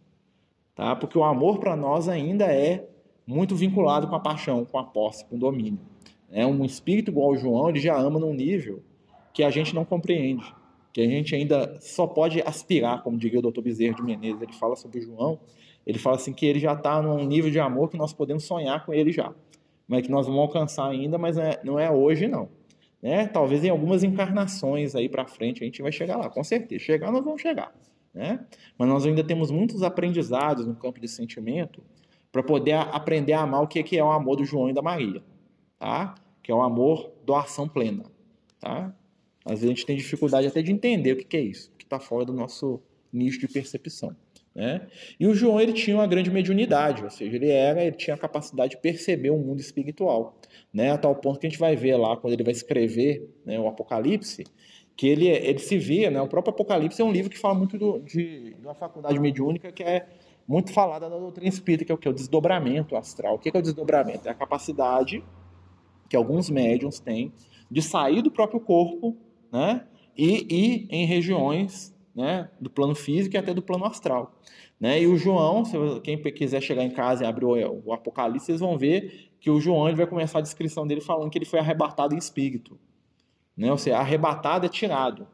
Tá? Porque o amor para nós ainda é muito vinculado com a paixão, com a posse, com o domínio. É um espírito igual ao João, ele já ama num nível que a gente não compreende, que a gente ainda só pode aspirar, como diria o Dr. Bezerra de Menezes, ele fala sobre o João, ele fala assim que ele já está num nível de amor que nós podemos sonhar com ele já, mas que nós vamos alcançar ainda, mas é, não é hoje não. Né? Talvez em algumas encarnações aí para frente a gente vai chegar lá, com certeza. Chegar nós vamos chegar, né? Mas nós ainda temos muitos aprendizados no campo de sentimento para poder aprender a amar o que é o amor do João e da Maria, tá? Que é o amor doação plena, tá? Às vezes a gente tem dificuldade até de entender o que é isso, que está fora do nosso nicho de percepção. Né? E o João ele tinha uma grande mediunidade, ou seja, ele era, ele tinha a capacidade de perceber o mundo espiritual, né? A tal ponto que a gente vai ver lá quando ele vai escrever né, o Apocalipse, que ele, ele se via, né? O próprio Apocalipse é um livro que fala muito do, de, de uma faculdade mediúnica que é muito falada da doutrina espírita, que é o que? O desdobramento astral. O que é o desdobramento? É a capacidade que alguns médiums têm de sair do próprio corpo né, e ir em regiões né, do plano físico e até do plano astral. Né? E o João, se quem quiser chegar em casa e abrir o, o Apocalipse, vocês vão ver que o João ele vai começar a descrição dele falando que ele foi arrebatado em espírito. Né? Ou seja, arrebatado é tirado.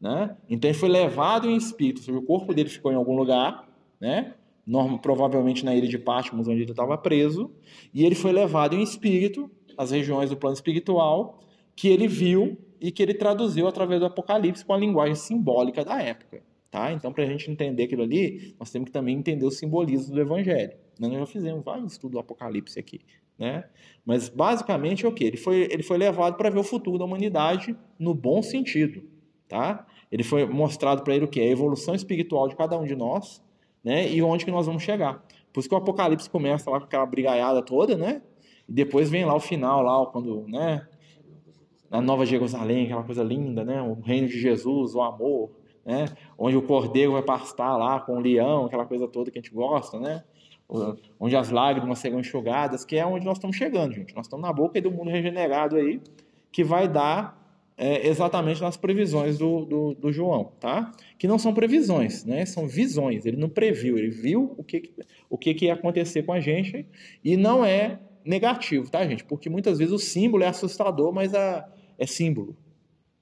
Né? Então ele foi levado em espírito, seja, o corpo dele ficou em algum lugar, né? Norma, provavelmente na ilha de Patmos, onde ele estava preso, e ele foi levado em espírito às regiões do plano espiritual, que ele viu e que ele traduziu através do Apocalipse com a linguagem simbólica da época. Tá? Então, para a gente entender aquilo ali, nós temos que também entender o simbolismo do Evangelho. Nós já fizemos vários estudos do Apocalipse aqui. Né? Mas, basicamente, é o que? Ele foi, ele foi levado para ver o futuro da humanidade no bom sentido. Tá? Ele foi mostrado para ele o que? A evolução espiritual de cada um de nós, né? E onde que nós vamos chegar. Por isso que o Apocalipse começa lá com aquela brigaiada toda, né? E depois vem lá o final, lá quando, né? Na Nova Jerusalém, aquela coisa linda, né? O reino de Jesus, o amor, né? Onde o cordeiro vai pastar lá com o leão, aquela coisa toda que a gente gosta, né? Onde as lágrimas serão enxugadas, que é onde nós estamos chegando, gente. Nós estamos na boca do mundo regenerado aí, que vai dar é, exatamente nas previsões do, do, do, João, tá? Que não são previsões, né? São visões. Ele não previu, ele viu o que, o que, que ia acontecer com a gente e não é negativo, tá, gente? Porque muitas vezes o símbolo é assustador, mas a, é símbolo.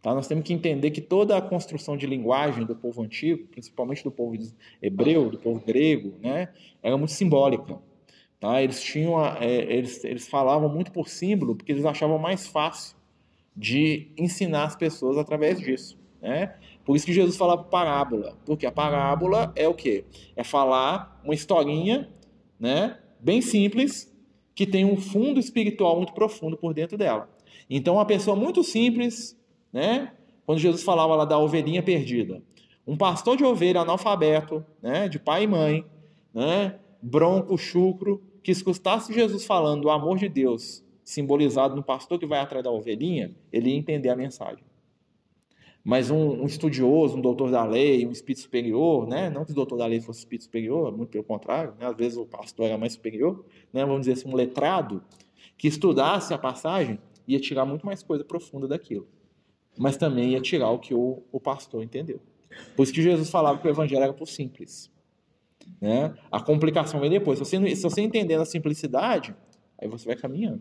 Tá? Nós temos que entender que toda a construção de linguagem do povo antigo, principalmente do povo hebreu, do povo grego, né, era muito simbólica. Tá? Eles tinham, é, eles, eles falavam muito por símbolo porque eles achavam mais fácil de ensinar as pessoas através disso. Né? Por isso que Jesus falava parábola, porque a parábola é o quê? É falar uma historinha né, bem simples que tem um fundo espiritual muito profundo por dentro dela. Então, uma pessoa muito simples, né, quando Jesus falava lá da ovelhinha perdida, um pastor de ovelha analfabeto, né, de pai e mãe, né, bronco, chucro, que escutasse Jesus falando do amor de Deus, simbolizado no pastor que vai atrás da ovelhinha, ele ia entender a mensagem. Mas um, um, estudioso, um doutor da lei, um espírito superior, né? não que o doutor da lei fosse espírito superior, muito pelo contrário, né? às vezes o pastor era mais superior, né? vamos dizer assim, um letrado, que estudasse a passagem, ia tirar muito mais coisa profunda daquilo. Mas também ia tirar o que o, o pastor entendeu. Por isso que Jesus falava que o evangelho era por simples. Né? A complicação vem depois. Se você, se você entender a simplicidade, aí você vai caminhando.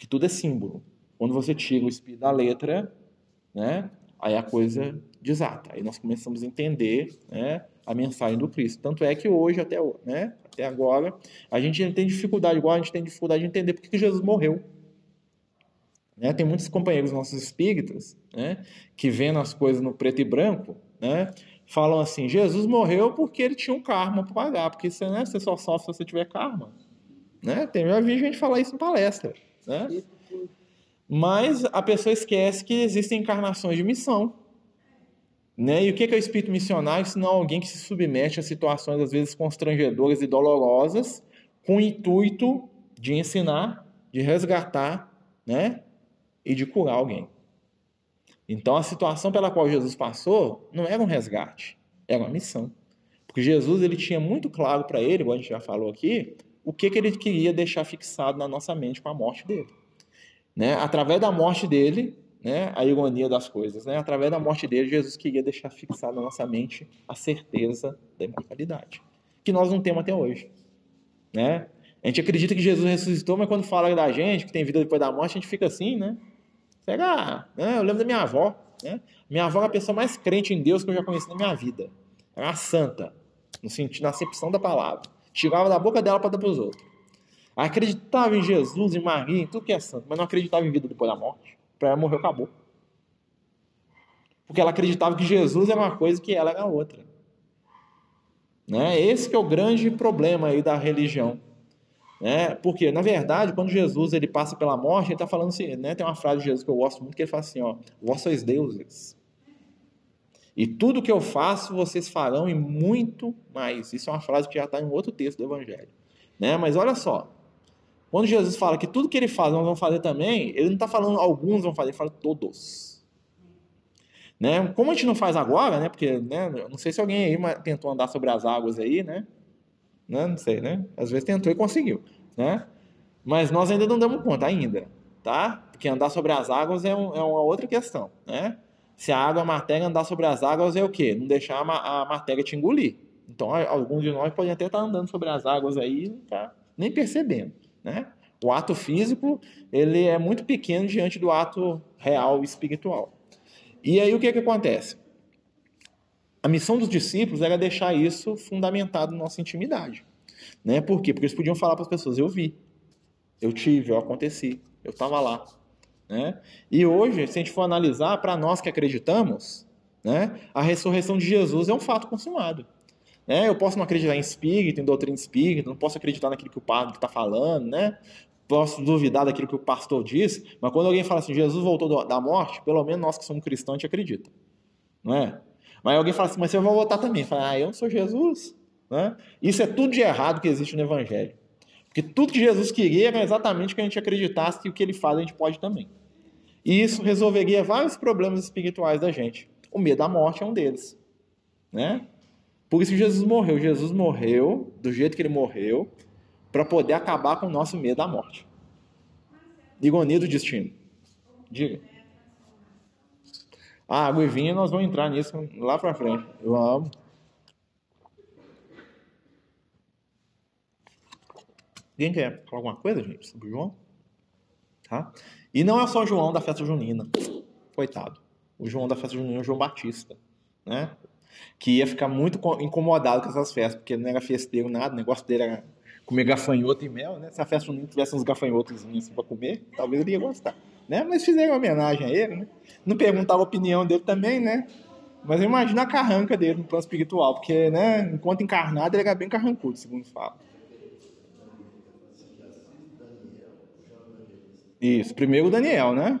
Que tudo é símbolo. Quando você tira o espírito da letra, né? aí a coisa desata. Aí nós começamos a entender né, a mensagem do Cristo. Tanto é que hoje, até, né, até agora, a gente tem dificuldade, igual a gente tem dificuldade de entender por que Jesus morreu. Né? Tem muitos companheiros nossos espíritas né, que vendo as coisas no preto e branco, né, falam assim: Jesus morreu porque ele tinha um karma para pagar, porque você, né, você só sofre se você tiver karma. Né? Tem, já vi gente falar isso em palestra. Né? Mas a pessoa esquece que existem encarnações de missão. Né? E o que é o espírito missionário, senão alguém que se submete a situações às vezes constrangedoras e dolorosas, com o intuito de ensinar, de resgatar né? e de curar alguém. Então a situação pela qual Jesus passou não era um resgate, era uma missão. Porque Jesus ele tinha muito claro para ele, como a gente já falou aqui, o que, que ele queria deixar fixado na nossa mente com a morte dele. Né? Através da morte dele, né, a ironia das coisas, né? através da morte dele, Jesus queria deixar fixado na nossa mente a certeza da imortalidade, que nós não temos até hoje. Né? A gente acredita que Jesus ressuscitou, mas quando fala da gente, que tem vida depois da morte, a gente fica assim, né? Pega, né? eu lembro da minha avó, né? Minha avó é a pessoa mais crente em Deus que eu já conheci na minha vida. Era uma santa, no sentido, na acepção da palavra. Tirava da boca dela para dar para os outros. Acreditava em Jesus, em Maria, em tudo que é santo, mas não acreditava em vida depois da morte. Para ela morrer, acabou. Porque ela acreditava que Jesus era uma coisa que ela era outra. Né? Esse é o grande problema aí da religião. Né? Porque, na verdade, quando Jesus ele passa pela morte, ele está falando assim, né? tem uma frase de Jesus que eu gosto muito, que ele fala assim, ó, vós sois deuses. E tudo que eu faço, vocês farão e muito mais. Isso é uma frase que já está em outro texto do Evangelho. Né? Mas olha só, quando Jesus fala que tudo que ele faz nós vamos fazer também, ele não está falando alguns vão fazer, ele fala todos. Né? Como a gente não faz agora, né? Porque, né? Não sei se alguém aí tentou andar sobre as águas aí, né? né? Não sei, né? Às vezes tentou e conseguiu, né? Mas nós ainda não damos conta ainda, tá? Porque andar sobre as águas é, um, é uma outra questão, né? Se a água, a matéria andar sobre as águas é o quê? Não deixar a, a matéria te engolir. Então, alguns de nós podem até estar andando sobre as águas aí e tá nem percebendo, né? O ato físico, ele é muito pequeno diante do ato real espiritual. E aí o que que acontece? A missão dos discípulos era deixar isso fundamentado na nossa intimidade. Né? Por quê? Porque eles podiam falar para as pessoas: eu vi, eu tive, eu aconteci, eu estava lá. Né? E hoje, se a gente for analisar, para nós que acreditamos, né, a ressurreição de Jesus é um fato consumado. Né? Eu posso não acreditar em espírito, em doutrina espírita, não posso acreditar naquilo que o padre está falando, né? posso duvidar daquilo que o pastor diz, mas quando alguém fala assim, Jesus voltou da morte, pelo menos nós que somos cristãos, a gente acredita. Não é? Mas alguém fala assim, mas você vai voltar também. Fala, ah, eu não sou Jesus. Né? Isso é tudo de errado que existe no Evangelho. Porque tudo que Jesus queria era exatamente que a gente acreditasse que o que ele faz a gente pode também. E isso resolveria vários problemas espirituais da gente. O medo da morte é um deles. Né? Por isso que Jesus morreu. Jesus morreu do jeito que ele morreu para poder acabar com o nosso medo da morte. Ironia do destino. Diga. Ah, água e vinho, nós vamos entrar nisso lá para frente. Eu Alguém quer falar alguma coisa, gente, sobre o João? Tá? E não é só o João da festa junina. Coitado. O João da festa junina é o João Batista. Né? Que ia ficar muito incomodado com essas festas, porque ele não era festeiro, nada. O negócio dele era comer gafanhoto e mel, né? Se a festa junina tivesse uns gafanhotos assim para comer, talvez ele ia gostar né? Mas fizeram homenagem a ele, né? Não perguntava a opinião dele também, né? Mas imagina a carranca dele no plano espiritual, porque, né, enquanto encarnado, ele era bem carrancudo, segundo fala. Isso, primeiro o Daniel, né?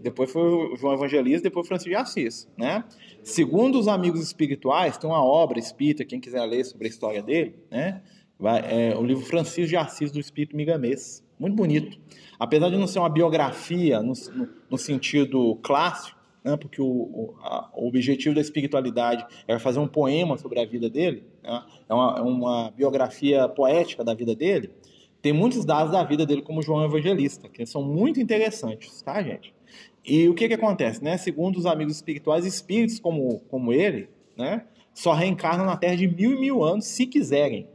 depois foi o João Evangelista, depois Francisco de Assis, né? Segundo os amigos espirituais, tem uma obra espírita, quem quiser ler sobre a história dele, né? Vai, é o livro Francisco de Assis do Espírito Migamês, muito bonito. Apesar de não ser uma biografia no, no, no sentido clássico, né? Porque o, o, a, o, objetivo da espiritualidade era fazer um poema sobre a vida dele, né? é uma, é uma biografia poética da vida dele. Tem muitos dados da vida dele como João Evangelista, que são muito interessantes, tá, gente? E o que, que acontece, né? Segundo os amigos espirituais, espíritos como, como ele, né, só reencarnam na Terra de mil e mil anos, se quiserem,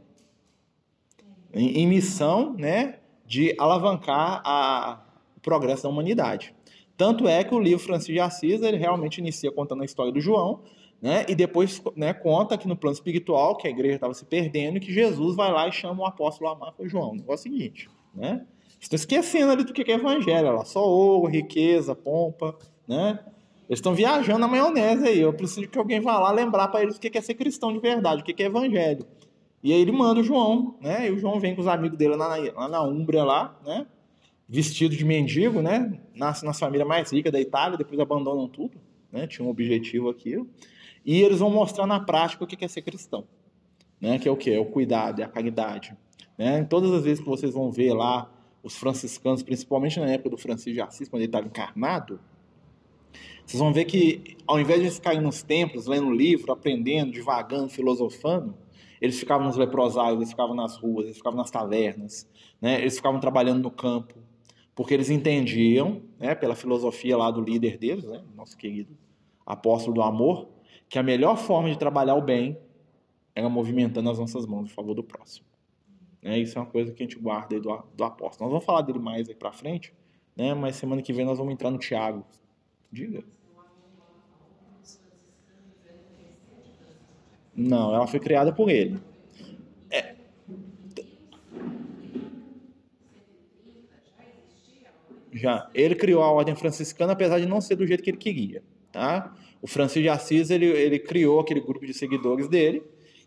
em, em missão, né, de alavancar a, o progresso da humanidade. Tanto é que o livro Francisco de Assis ele realmente inicia contando a história do João, né, e depois né, conta que no plano espiritual que a igreja estava se perdendo e que Jesus vai lá e chama o apóstolo amar foi João. O negócio é o seguinte, né? Estão esquecendo ali do que é evangelho, lá. só ouro, riqueza, pompa, né? Eles estão viajando na maionese aí. Eu preciso que alguém vá lá lembrar para eles o que é ser cristão de verdade, o que é evangelho. E aí ele manda o João, né? E o João vem com os amigos dele lá na, lá na Umbria, lá, né? Vestido de mendigo, né? Nasce na família mais rica da Itália, depois abandonam tudo, né? Tinha um objetivo aquilo. E eles vão mostrar na prática o que é ser cristão, né? Que é o que? É o cuidado, é a caridade. Né? Todas as vezes que vocês vão ver lá os franciscanos, principalmente na época do Francisco de Assis, quando ele estava encarnado, vocês vão ver que, ao invés de eles ficarem nos templos, lendo livro, aprendendo, divagando, filosofando, eles ficavam nos leprosários, eles ficavam nas ruas, eles ficavam nas tavernas, né? eles ficavam trabalhando no campo, porque eles entendiam, né, pela filosofia lá do líder deles, né, nosso querido apóstolo do amor, que a melhor forma de trabalhar o bem era movimentando as nossas mãos em favor do próximo. Né? Isso é uma coisa que a gente guarda do, do apóstolo. Nós vamos falar dele mais aí para frente, né? mas semana que vem nós vamos entrar no Tiago. Diga. Não, ela foi criada por ele. É. Já. Ele criou a ordem franciscana, apesar de não ser do jeito que ele queria. Tá? O Francisco de Assis ele, ele criou aquele grupo de seguidores dele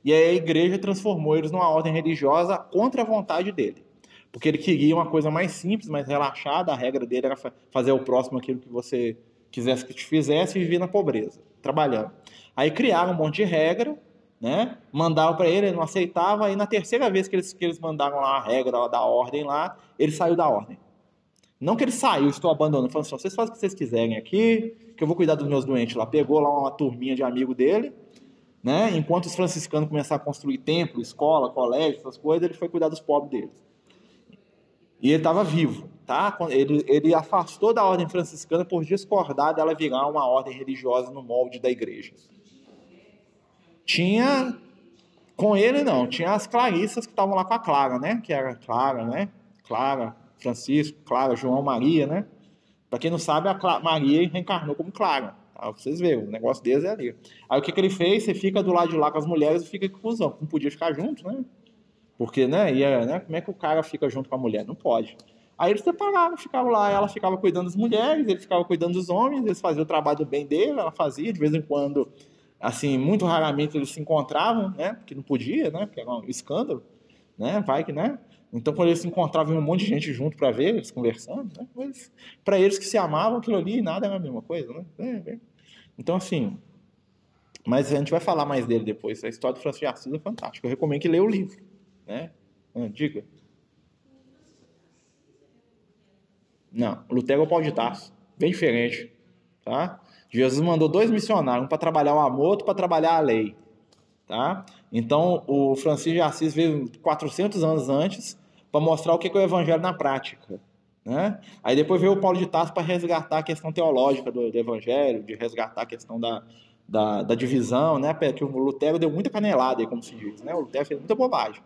e aí a igreja transformou eles numa ordem religiosa contra a vontade dele. Porque ele queria uma coisa mais simples, mais relaxada, a regra dele era fazer ao próximo aquilo que você quisesse que te fizesse e viver na pobreza, trabalhando. Aí criaram um monte de regra, né? Mandavam para ele, ele não aceitava, aí na terceira vez que eles, que eles mandaram lá a regra da ordem lá, ele saiu da ordem. Não que ele saiu, estou abandonando, falando assim, vocês fazem o que vocês quiserem aqui, que eu vou cuidar dos meus doentes lá. Pegou lá uma turminha de amigo dele, né? Enquanto os franciscanos começaram a construir templo, escola, colégio, essas coisas, ele foi cuidar dos pobres deles. E ele estava vivo, tá? Ele, ele afastou da ordem franciscana por discordar dela virar uma ordem religiosa no molde da igreja. Tinha com ele não, tinha as Clarissas que estavam lá com a Clara, né? Que era Clara, né? Clara, Francisco, Clara, João, Maria, né? Para quem não sabe, a Clara, Maria reencarnou como Clara. Aí vocês veem, o negócio deles é ali. Aí o que, que ele fez? Você fica do lado de lá com as mulheres e fica com os homens. Não podia ficar junto, né? Porque, né, ia, né? Como é que o cara fica junto com a mulher? Não pode. Aí eles separavam, ficavam lá, ela ficava cuidando das mulheres, ele ficava cuidando dos homens, eles faziam o trabalho bem dele, ela fazia, de vez em quando, assim, muito raramente eles se encontravam, né? Porque não podia, né? Porque era um escândalo, né? Vai que, né? Então, quando eles se encontravam um monte de gente junto para ver, eles conversando, né? Mas, para eles que se amavam, aquilo ali nada era a mesma coisa, né? É, é. Então, assim. Mas a gente vai falar mais dele depois. A história do Francisco de Assis é fantástica. Eu recomendo que leia o livro. Né? Ah, diga. Não, Lutero é o pau de taço. Bem diferente. Tá? Jesus mandou dois missionários, um para trabalhar o amor, outro para trabalhar a lei. Tá? Então, o Francisco de Assis veio 400 anos antes para mostrar o que é o evangelho na prática. Né? Aí depois veio o Paulo de Tarso para resgatar a questão teológica do, do, evangelho, de resgatar a questão da, da, da, divisão, né? que o Lutero deu muita canelada, como se diz. Né? O Lutero fez muita bobagem.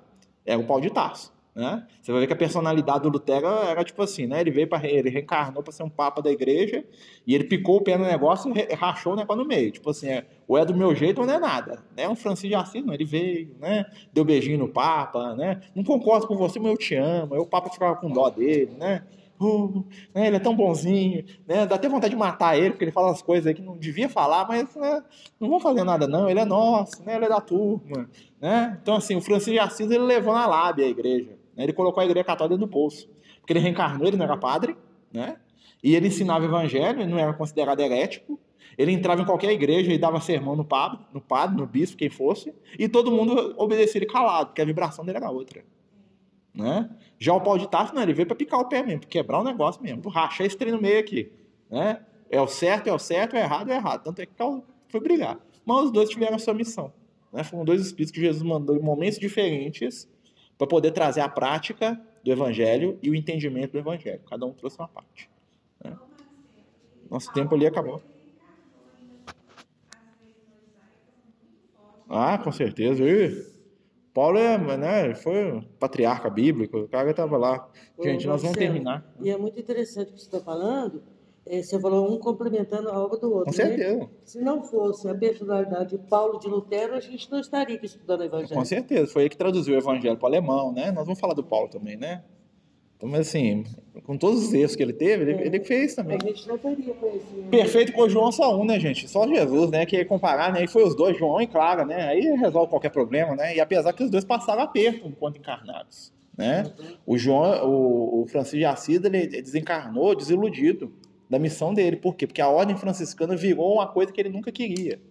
Era o Paulo de Tarso. Né? Você vai ver que a personalidade do Lutero era tipo assim, né? Ele veio para ele reencarnou para ser um papa da igreja e ele picou o pé no negócio e rachou o negócio no meio. Tipo assim, é, ou é do meu jeito ou não é nada. Né? Um Francisco de Assis, não, ele veio, né? Deu beijinho no papa, né? Não concordo com você, mas eu te amo. Aí o papa ficava com dó dele, né? Uh, né, ele é tão bonzinho, né, dá até vontade de matar ele, porque ele fala as coisas que não devia falar, mas né, não vão fazer nada não, ele é nosso, né, ele é da turma. Né? Então, assim, o Francisco de Assis ele levou na lábia a igreja. Né? Ele colocou a igreja católica no bolso. Porque ele reencarnou, ele não era padre, né? E ele ensinava o evangelho, ele não era considerado herético. Ele entrava em qualquer igreja e dava sermão no padre, no padre, no bispo, quem fosse, e todo mundo obedecia ele calado, porque a vibração dele era outra. Né? Já o Paulo de Tarso, não, ele veio para picar o pé mesmo, quebrar o negócio mesmo, rachar esse trem no meio aqui. Né? É o certo, é o certo, é errado, é errado. Tanto é que foi brigar. Mas os dois tiveram a sua missão. Né? Foram dois espíritos que Jesus mandou em momentos diferentes para poder trazer a prática do evangelho e o entendimento do evangelho. Cada um trouxe uma parte. Né? Nosso tempo ali acabou. Ah, com certeza. E Paulo é, né, foi patriarca bíblico, o cara estava lá. Gente, nós vamos terminar. E é muito interessante o que você está falando. É, você falou um complementando a obra do outro. Com certeza. Né? Se não fosse a personalidade de Paulo de Lutero, a gente não estaria aqui estudando o Evangelho. Com certeza. Foi ele que traduziu o Evangelho para o alemão, né? Nós vamos falar do Paulo também, né? Então, mas assim, com todos os erros que ele teve, ele, é. ele fez também. A gente não teria conhecido. Perfeito com o João só um, né, gente? Só Jesus, né? Que comparar, né? E foi os dois, João e Clara, né? Aí resolve qualquer problema, né? E apesar que os dois passaram aperto enquanto encarnados, né? O João, o, o Francisco de Assis, ele desencarnou desiludido da missão dele. Por quê? Porque a ordem franciscana virou uma coisa que ele nunca queria,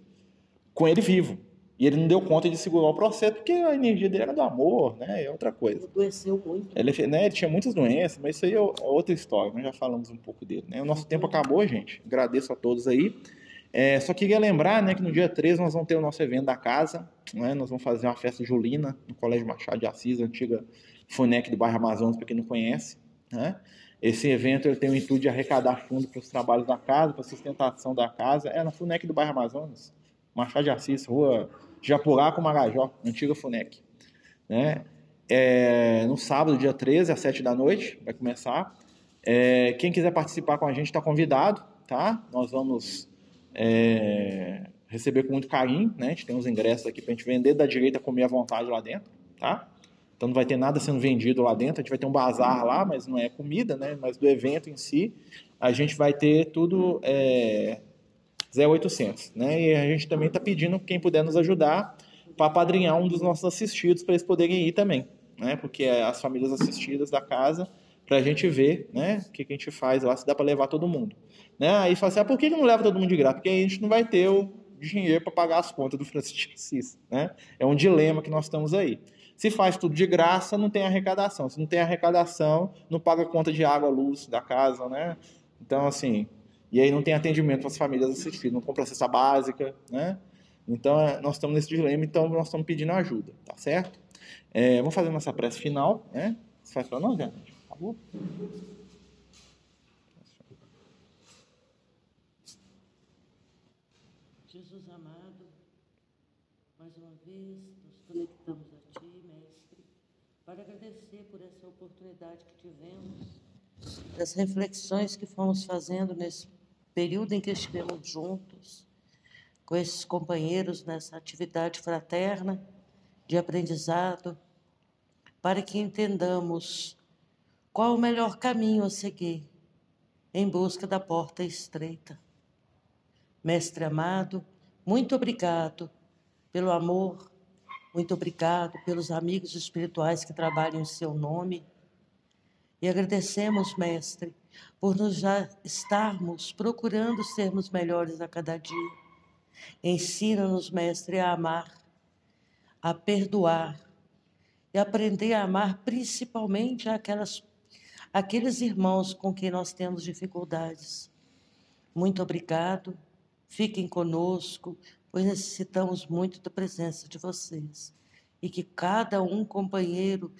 com ele vivo. E ele não deu conta de segurar o processo porque a energia dele era do amor, né? É outra coisa. Ele adoeceu muito. Ele, né, ele tinha muitas doenças, mas isso aí é, é outra história. Nós já falamos um pouco dele, né? O nosso tempo acabou, gente. Agradeço a todos aí. É, só queria lembrar né, que no dia 13 nós vamos ter o nosso evento da casa. Né? Nós vamos fazer uma festa julina no Colégio Machado de Assis, antiga FUNEC do bairro Amazonas, para quem não conhece. Né? Esse evento ele tem o intuito de arrecadar fundo para os trabalhos da casa, para a sustentação da casa. É na FUNEC do bairro Amazonas. Machado de Assis, rua Japurá com Marajó, antiga FUNEC. Né? É, no sábado, dia 13, às 7 da noite, vai começar. É, quem quiser participar com a gente está convidado, tá? Nós vamos é, receber com muito carinho, né? A gente tem uns ingressos aqui para a gente vender, da direita comer à vontade lá dentro, tá? Então não vai ter nada sendo vendido lá dentro, a gente vai ter um bazar lá, mas não é comida, né? Mas do evento em si, a gente vai ter tudo é, 0800. Né? E a gente também está pedindo quem puder nos ajudar para apadrinhar um dos nossos assistidos para eles poderem ir também, né? Porque é as famílias assistidas da casa para a gente ver, né? O que, que a gente faz lá, se dá para levar todo mundo, né? Aí fala assim, ah, por que não leva todo mundo de graça? Porque a gente não vai ter o dinheiro para pagar as contas do Francisco Assis, né? É um dilema que nós estamos aí. Se faz tudo de graça, não tem arrecadação. Se não tem arrecadação, não paga conta de água, luz da casa, né? Então, assim, e aí não tem atendimento para as famílias assistidas, não compra cesta básica, né? Então, é, nós estamos nesse dilema, então nós estamos pedindo ajuda, tá certo? É, vamos fazer nossa prece final, né? Você faz para nós, gente? Por favor. Jesus amado, mais uma vez nos conectamos a Ti, Mestre, para agradecer por essa oportunidade que tivemos, das reflexões que fomos fazendo nesse período em que estivemos juntos com esses companheiros nessa atividade fraterna de aprendizado, para que entendamos qual o melhor caminho a seguir em busca da porta estreita. Mestre amado, muito obrigado pelo amor, muito obrigado pelos amigos espirituais que trabalham em seu nome. E agradecemos, Mestre, por nos já estarmos procurando sermos melhores a cada dia. Ensina-nos, Mestre, a amar, a perdoar e aprender a amar principalmente aquelas, aqueles irmãos com quem nós temos dificuldades. Muito obrigado, fiquem conosco, pois necessitamos muito da presença de vocês. E que cada um companheiro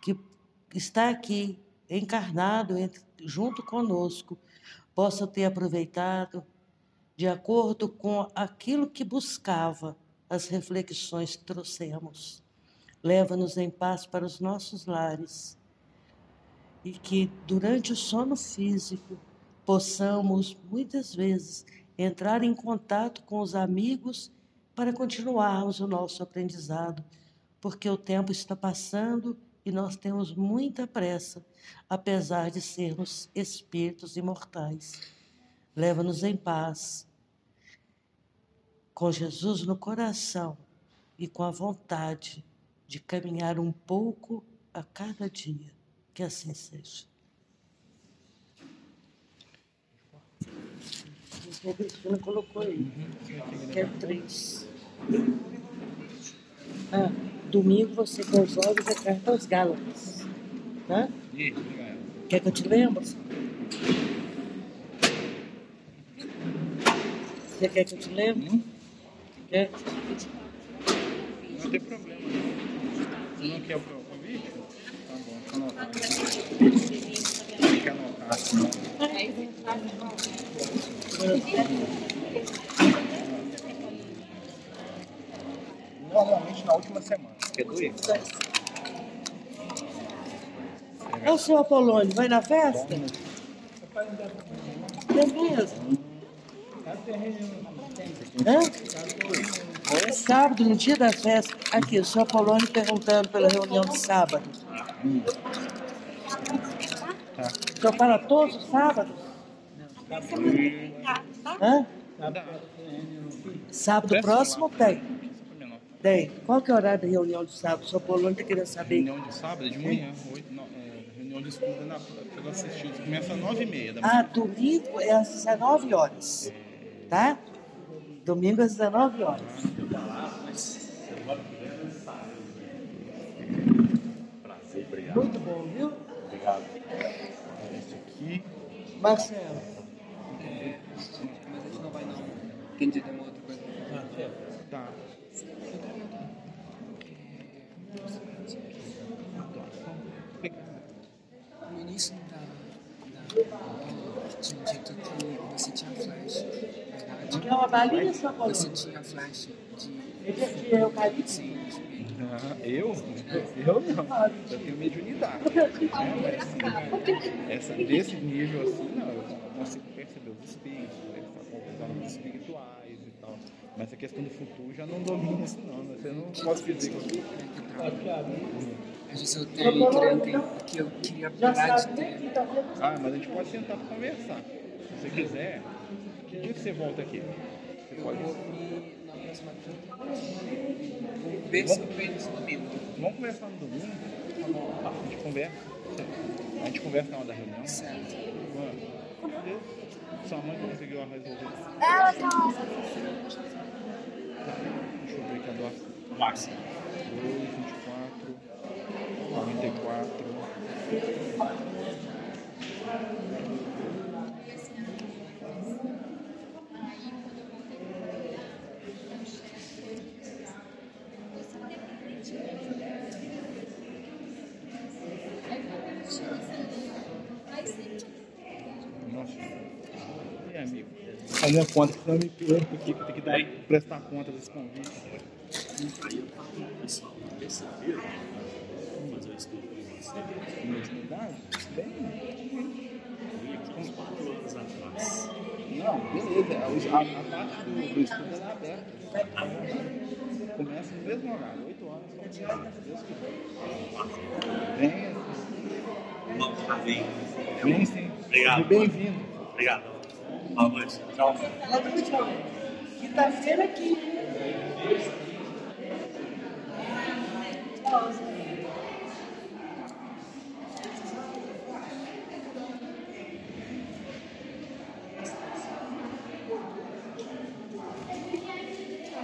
que está aqui encarnado entre, junto conosco possa ter aproveitado de acordo com aquilo que buscava as reflexões que trouxemos. Leva-nos em paz para os nossos lares e que durante o sono físico possamos muitas vezes entrar em contato com os amigos para continuarmos o nosso aprendizado, porque o tempo está passando e nós temos muita pressa, apesar de sermos espíritos imortais. Leva-nos em paz, com Jesus no coração e com a vontade de caminhar um pouco a cada dia. Que assim seja. A colocou aí. Quero três. Ah, domingo você com os olhos é carta aos Gálatas. Tá? Quer que eu te lembre? Você quer que eu te lembre? Hum? Quer? Não tem problema. Você não quer o convite? Tá bom. Tem que anotar assim. Normalmente na última semana. Quer doer? É o seu Apolônio, vai na festa? É mesmo? É sábado, no dia da festa. Aqui, o seu Apolônio perguntando pela reunião de sábado. Senhor para todos os sábados? Hã? Sábado próximo tem. Tem. Qual que é o horário da reunião de sábado? O seu Apolônio está querendo saber. Reunião de sábado, de manhã. Oito, não, é, reunião de estudo é na, pelo assistido. Começa às nove e meia da manhã. Ah, domingo é às 19 horas. Tá? Domingo às 19 horas. Prazer, obrigado. Muito bom, viu? Obrigado. Marcelo. Mas a gente não vai não. Dia tem uma outra coisa. Tá. No início da, da tinha dito que você tinha flash. Verdade? Quer uma balinha, Apolônio? Você tinha flash de. Esse aqui é o carinho? Ah, eu? Eu não. Eu tenho mediunidade. Mas, essa, desse nível assim, não. Eu consigo perceber os espíritos, né, confusão espirituais e tal. Mas a questão do futuro já não domina isso não. né? Você não pode dizer que eu Às vezes eu tenho crente que eu queria parar de ter. Ah, mas a gente pode sentar para conversar. Se você quiser, que dia que você volta aqui? Você Eu pode. Eu venho esse domingo. Vamos conversar no domingo? A gente conversa. A gente conversa na hora da reunião. Certo. Mano. Sua mãe conseguiu resolver. Ela tá. Deixa eu ver aqui a doação. Max. 2, 24, 44. Nossa. E amigo? A conta, senão eu me perco aqui, tem que dar, prestar conta desse convite. Aí eu com o pessoal terça-feira, fazer um estudo com você. Mediunidade? Bem. Eu aqui uns quatro anos atrás. Não, beleza. A, a- a parte do, do estudo é aberta. Começa no mesmo horário, 8 horas. Se Deus quiser. Venha, Vamos ficar bem. vem sim. Obrigado. Bem-vindo. Obrigado. Boa noite. Tchau. Quinta-feira aqui.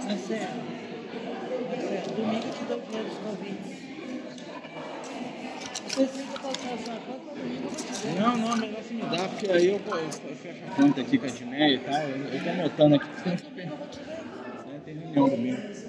Marcelo, Marcelo, domingo eu te dou o dinheiro dos convites. Você sempre pode fazer uma conta, mas domingo eu vou te dar. Não, não, melhor aí eu, fecho a conta aqui com a Dinéia e tal. Eu, tô anotando aqui. Tem reunião domingo.